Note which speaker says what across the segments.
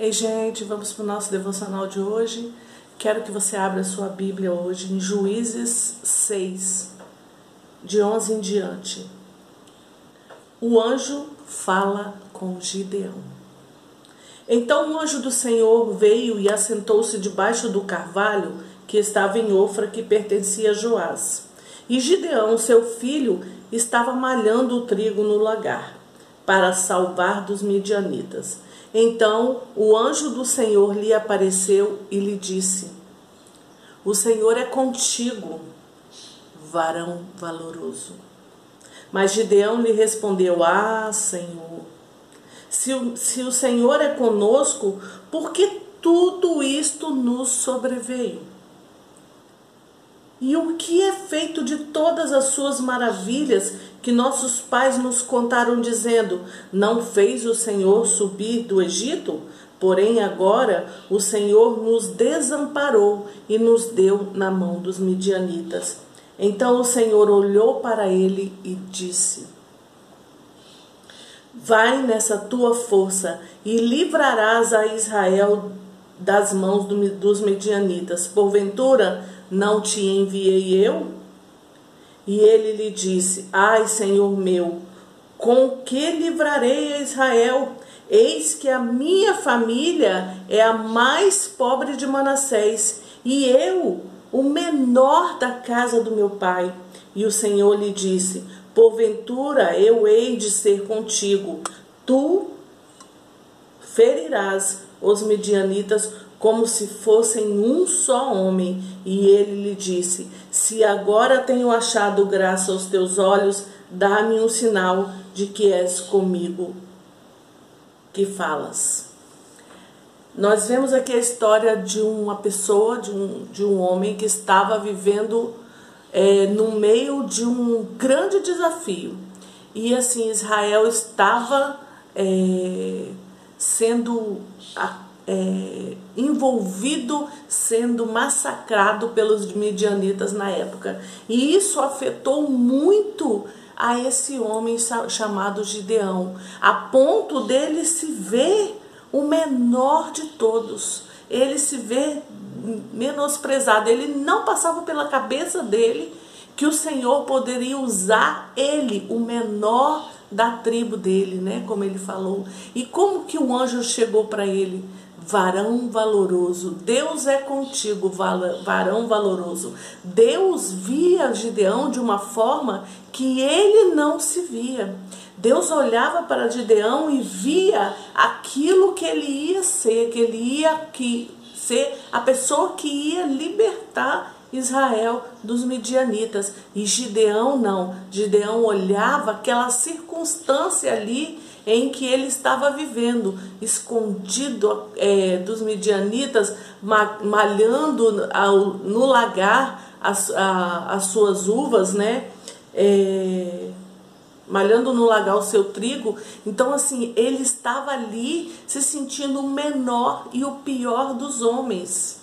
Speaker 1: Ei, gente, vamos para o nosso devocional de hoje. Quero que você abra sua Bíblia hoje em Juízes 6, de 11 em diante. O anjo fala com Gideão. Então o anjo do Senhor veio e assentou-se debaixo do carvalho que estava em Ofra, que pertencia a Joás. E Gideão, seu filho, estava malhando o trigo no lagar para salvar dos midianitas. Então o anjo do Senhor lhe apareceu e lhe disse: O Senhor é contigo, varão valoroso. Mas Gideão lhe respondeu: Ah, Senhor, se o, se o Senhor é conosco, por que tudo isto nos sobreveio? E o que é feito de todas as suas maravilhas que nossos pais nos contaram, dizendo: Não fez o Senhor subir do Egito? Porém, agora o Senhor nos desamparou e nos deu na mão dos midianitas. Então o Senhor olhou para ele e disse: Vai nessa tua força e livrarás a Israel das mãos dos midianitas. Porventura, não te enviei eu? E ele lhe disse: Ai, Senhor meu, com que livrarei a Israel? Eis que a minha família é a mais pobre de Manassés, e eu, o menor da casa do meu pai. E o Senhor lhe disse: Porventura eu hei de ser contigo, tu ferirás os medianitas como se fossem um só homem. E ele lhe disse: Se agora tenho achado graça aos teus olhos, dá-me um sinal de que és comigo que falas. Nós vemos aqui a história de uma pessoa, de um, de um homem que estava vivendo é, no meio de um grande desafio. E assim, Israel estava é, sendo é, envolvido sendo massacrado pelos midianitas na época. E isso afetou muito a esse homem chamado Gideão, a ponto dele se ver o menor de todos. Ele se vê menosprezado. Ele não passava pela cabeça dele que o Senhor poderia usar ele, o menor da tribo dele, né? Como ele falou. E como que o anjo chegou para ele? Varão valoroso. Deus é contigo, varão valoroso. Deus via Gideão de uma forma que ele não se via. Deus olhava para Gideão e via aquilo que ele ia ser, que ele ia que, ser a pessoa que ia libertar Israel dos midianitas. E Gideão não. Gideão olhava aquela circunstância ali em que ele estava vivendo, escondido é, dos midianitas, malhando ao, no lagar as, a, as suas uvas, né? É, malhando no lagar o seu trigo. Então, assim, ele estava ali se sentindo o menor e o pior dos homens.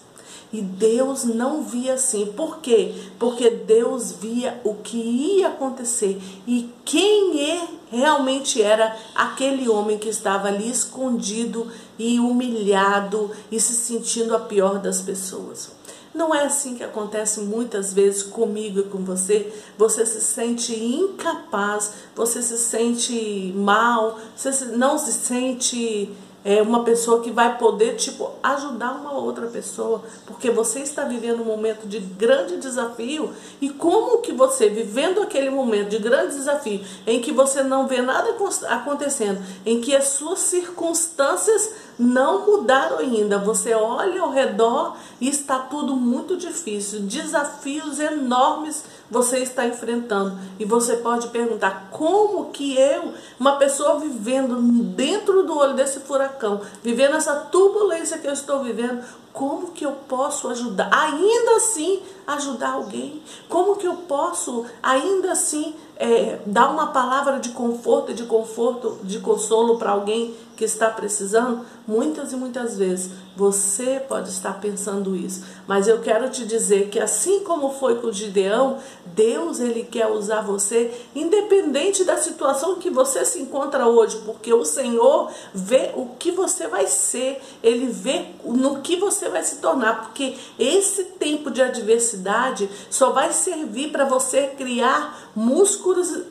Speaker 1: E Deus não via assim. Por quê? Porque Deus via o que ia acontecer e quem é, realmente era aquele homem que estava ali escondido e humilhado e se sentindo a pior das pessoas. Não é assim que acontece muitas vezes comigo e com você. Você se sente incapaz, você se sente mal, você não se sente é uma pessoa que vai poder tipo ajudar uma outra pessoa, porque você está vivendo um momento de grande desafio e como que você vivendo aquele momento de grande desafio em que você não vê nada acontecendo, em que as suas circunstâncias não mudaram ainda, você olha ao redor e está tudo muito difícil, desafios enormes você está enfrentando. E você pode perguntar: como que eu, uma pessoa vivendo dentro do olho desse furacão, vivendo essa turbulência que eu estou vivendo, como que eu posso ajudar? Ainda assim, ajudar alguém? Como que eu posso, ainda assim, é, dar uma palavra de conforto de conforto, de consolo para alguém que está precisando? Muitas e muitas vezes você pode estar pensando isso, mas eu quero te dizer que assim como foi com Gideão, Deus ele quer usar você independente da situação que você se encontra hoje, porque o Senhor vê o que você vai ser, ele vê no que você vai se tornar, porque esse tempo de adversidade só vai servir para você criar músculos,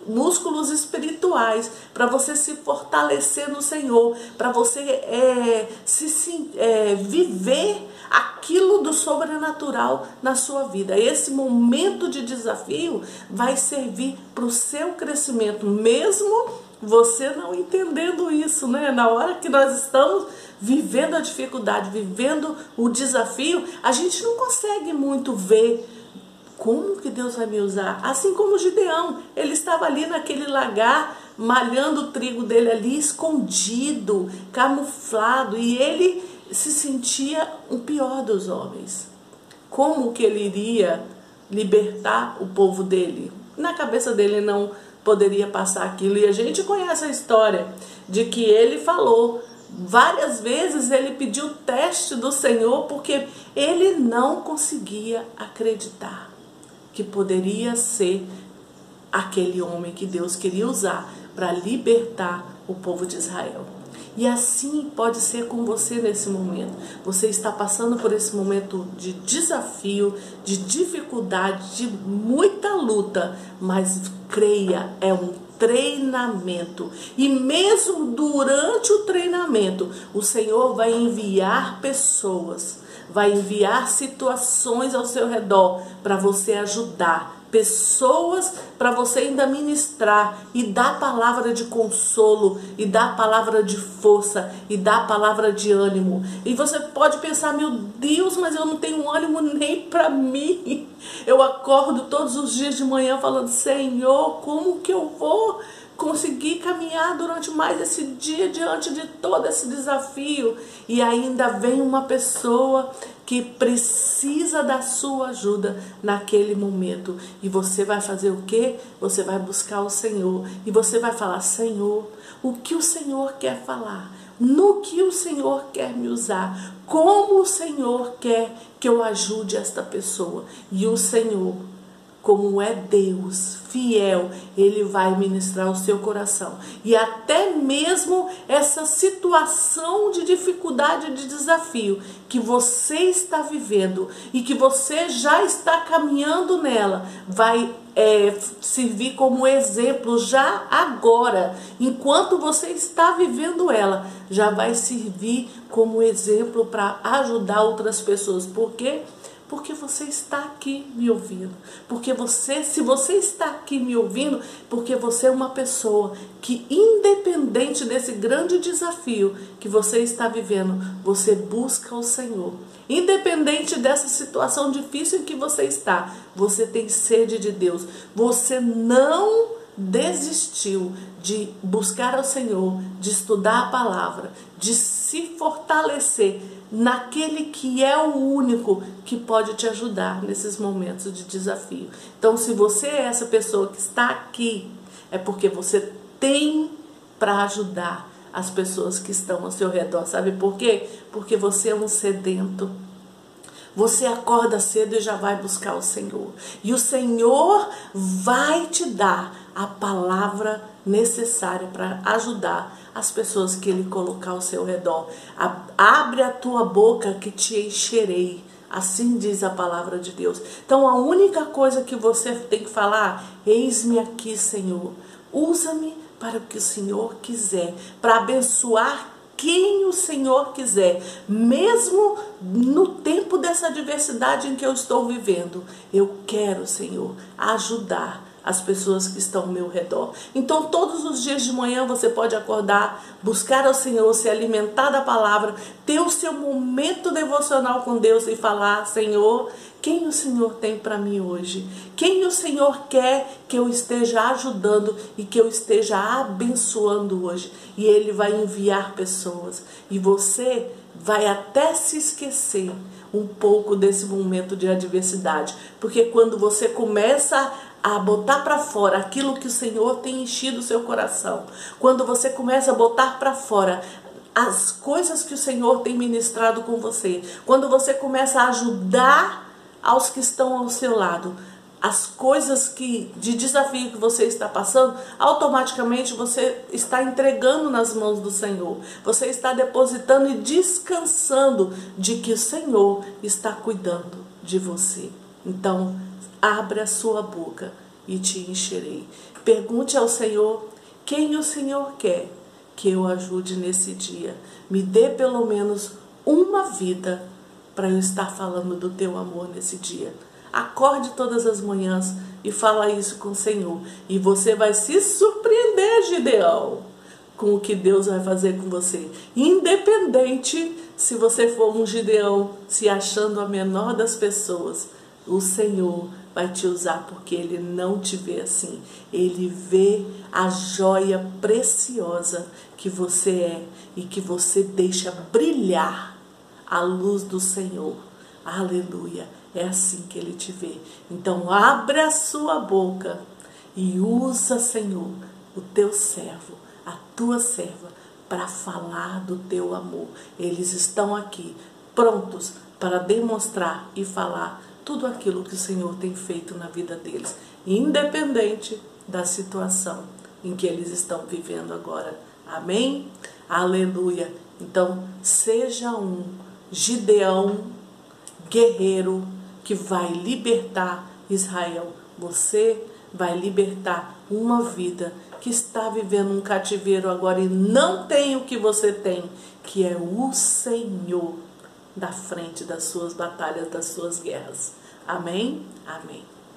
Speaker 1: músculos espirituais, para você se fortalecer no Senhor, para você é, se, se é, viver aquilo do sobrenatural na sua vida. Esse momento de desafio vai servir para o seu crescimento, mesmo você não entendendo isso, né? Na hora que nós estamos vivendo a dificuldade, vivendo o desafio, a gente não consegue muito ver como que Deus vai me usar? Assim como Gideão, ele estava ali naquele lagar, malhando o trigo dele ali, escondido, camuflado, e ele se sentia o pior dos homens. Como que ele iria libertar o povo dele? Na cabeça dele não poderia passar aquilo. E a gente conhece a história de que ele falou várias vezes ele pediu teste do Senhor porque ele não conseguia acreditar que poderia ser aquele homem que Deus queria usar para libertar o povo de Israel. E assim pode ser com você nesse momento. Você está passando por esse momento de desafio, de dificuldade, de muita luta, mas creia, é um treinamento. E mesmo durante o treinamento, o Senhor vai enviar pessoas, vai enviar situações ao seu redor para você ajudar, pessoas para você ainda ministrar e dar palavra de consolo, e dar palavra de força, e dar palavra de ânimo. E você pode pensar, meu Deus, mas eu não tenho ânimo nem para mim. Eu acordo todos os dias de manhã falando, Senhor, como que eu vou? Conseguir caminhar durante mais esse dia diante de todo esse desafio e ainda vem uma pessoa que precisa da sua ajuda naquele momento e você vai fazer o que? Você vai buscar o Senhor e você vai falar: Senhor, o que o Senhor quer falar? No que o Senhor quer me usar? Como o Senhor quer que eu ajude esta pessoa? E o Senhor como é Deus fiel, Ele vai ministrar o seu coração. E até mesmo essa situação de dificuldade, de desafio que você está vivendo e que você já está caminhando nela, vai é, servir como exemplo já agora, enquanto você está vivendo ela, já vai servir como exemplo para ajudar outras pessoas. Por quê? Porque você está aqui me ouvindo. Porque você, se você está aqui me ouvindo, porque você é uma pessoa que independente desse grande desafio que você está vivendo, você busca o Senhor. Independente dessa situação difícil em que você está, você tem sede de Deus. Você não desistiu de buscar ao Senhor, de estudar a palavra, de se fortalecer naquele que é o único que pode te ajudar nesses momentos de desafio. Então, se você é essa pessoa que está aqui, é porque você tem para ajudar as pessoas que estão ao seu redor. Sabe por quê? Porque você é um sedento. Você acorda cedo e já vai buscar o Senhor. E o Senhor vai te dar a palavra necessária para ajudar as pessoas que Ele colocar ao seu redor. Abre a tua boca que te encherei. Assim diz a palavra de Deus. Então a única coisa que você tem que falar, eis-me aqui, Senhor. Usa-me para o que o Senhor quiser, para abençoar quem o Senhor quiser, mesmo no tempo dessa adversidade em que eu estou vivendo. Eu quero, Senhor, ajudar as pessoas que estão ao meu redor. Então, todos os dias de manhã você pode acordar, buscar ao Senhor, se alimentar da palavra, ter o seu momento devocional com Deus e falar: Senhor, quem o Senhor tem para mim hoje? Quem o Senhor quer que eu esteja ajudando e que eu esteja abençoando hoje? E Ele vai enviar pessoas. E você vai até se esquecer um pouco desse momento de adversidade, porque quando você começa a botar para fora aquilo que o Senhor tem enchido o seu coração, quando você começa a botar para fora as coisas que o Senhor tem ministrado com você, quando você começa a ajudar aos que estão ao seu lado, as coisas que de desafio que você está passando, automaticamente você está entregando nas mãos do Senhor. Você está depositando e descansando de que o Senhor está cuidando de você. Então, abra sua boca e te encherei. Pergunte ao Senhor quem o Senhor quer que eu ajude nesse dia. Me dê pelo menos uma vida para eu estar falando do teu amor nesse dia. Acorde todas as manhãs e fala isso com o Senhor. E você vai se surpreender, Gideão, com o que Deus vai fazer com você. Independente se você for um Gideão se achando a menor das pessoas, o Senhor vai te usar porque ele não te vê assim. Ele vê a joia preciosa que você é e que você deixa brilhar a luz do Senhor. Aleluia. É assim que ele te vê. Então, abra a sua boca e usa, Senhor, o teu servo, a tua serva, para falar do teu amor. Eles estão aqui, prontos para demonstrar e falar tudo aquilo que o Senhor tem feito na vida deles, independente da situação em que eles estão vivendo agora. Amém? Aleluia. Então, seja um Gideão guerreiro que vai libertar Israel. Você vai libertar uma vida que está vivendo um cativeiro agora e não tem o que você tem, que é o Senhor da frente das suas batalhas, das suas guerras. Amém? Amém.